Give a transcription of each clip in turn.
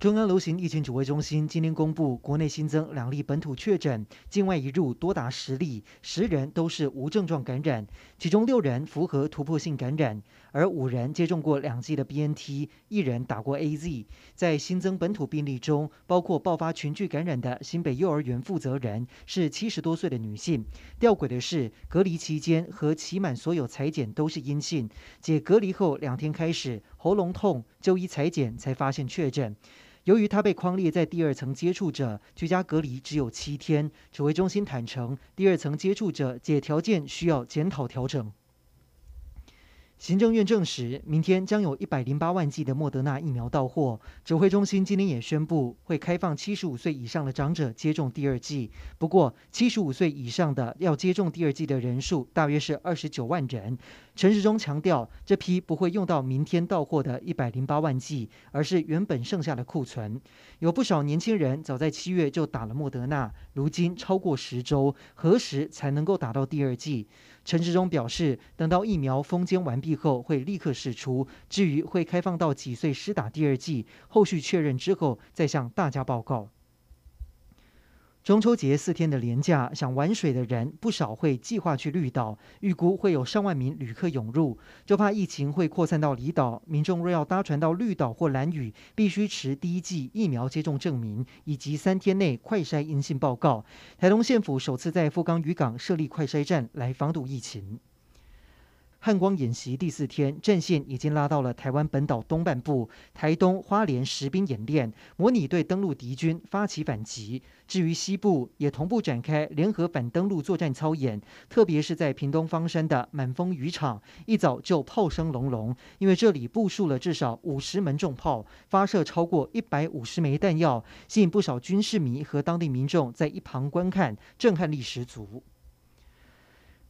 中央流行疫情指挥中心今天公布，国内新增两例本土确诊，境外移入多达十例，十人都是无症状感染，其中六人符合突破性感染，而五人接种过两剂的 BNT，一人打过 AZ。在新增本土病例中，包括爆发群聚感染的新北幼儿园负责人是七十多岁的女性。吊诡的是，隔离期间和期满所有采检都是阴性，解隔离后两天开始喉咙痛，就医采检才发现确诊。由于他被框列在第二层接触者，居家隔离只有七天。指挥中心坦承，第二层接触者解条件需要检讨调整。行政院证实，明天将有一百零八万剂的莫德纳疫苗到货。指挥中心今天也宣布，会开放七十五岁以上的长者接种第二剂。不过，七十五岁以上的要接种第二剂的人数大约是二十九万人。陈时中强调，这批不会用到明天到货的一百零八万剂，而是原本剩下的库存。有不少年轻人早在七月就打了莫德纳，如今超过十周，何时才能够打到第二剂？陈志忠表示，等到疫苗封缄完毕后，会立刻释出。至于会开放到几岁施打第二剂，后续确认之后再向大家报告。中秋节四天的连假，想玩水的人不少会计划去绿岛，预估会有上万名旅客涌入，就怕疫情会扩散到离岛。民众若要搭船到绿岛或兰屿，必须持第一剂疫苗接种证明以及三天内快筛阴性报告。台东县府首次在富冈渔港设立快筛站来防堵疫情。汉光演习第四天，战线已经拉到了台湾本岛东半部，台东花莲实兵演练，模拟对登陆敌军发起反击。至于西部，也同步展开联合反登陆作战操演，特别是在屏东方山的满丰渔场，一早就炮声隆隆，因为这里部署了至少五十门重炮，发射超过一百五十枚弹药，吸引不少军事迷和当地民众在一旁观看，震撼力十足。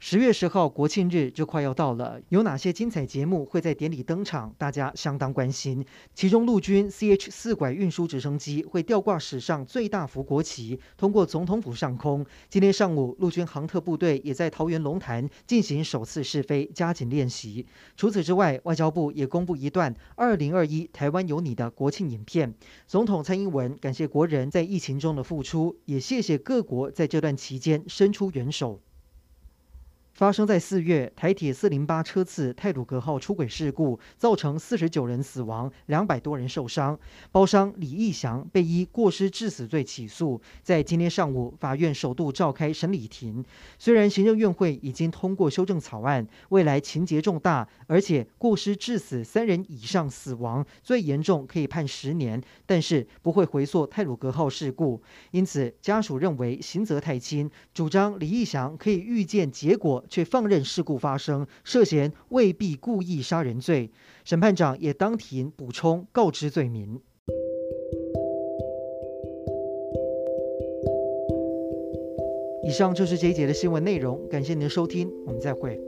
十月十号国庆日就快要到了，有哪些精彩节目会在典礼登场？大家相当关心。其中，陆军 CH 四拐运输直升机会吊挂史上最大幅国旗，通过总统府上空。今天上午，陆军航特部队也在桃园龙潭进行首次试飞，加紧练习。除此之外，外交部也公布一段“二零二一台湾有你”的国庆影片。总统蔡英文感谢国人在疫情中的付出，也谢谢各国在这段期间伸出援手。发生在四月台铁四零八车次泰鲁阁号出轨事故，造成四十九人死亡，两百多人受伤。包商李义祥被依过失致死罪起诉，在今天上午法院首度召开审理庭。虽然行政院会已经通过修正草案，未来情节重大，而且过失致死三人以上死亡，最严重可以判十年，但是不会回溯泰鲁阁号事故。因此家属认为刑责太轻，主张李义祥可以预见结果。却放任事故发生，涉嫌未必故意杀人罪。审判长也当庭补充告知罪名。以上就是这一节的新闻内容，感谢您的收听，我们再会。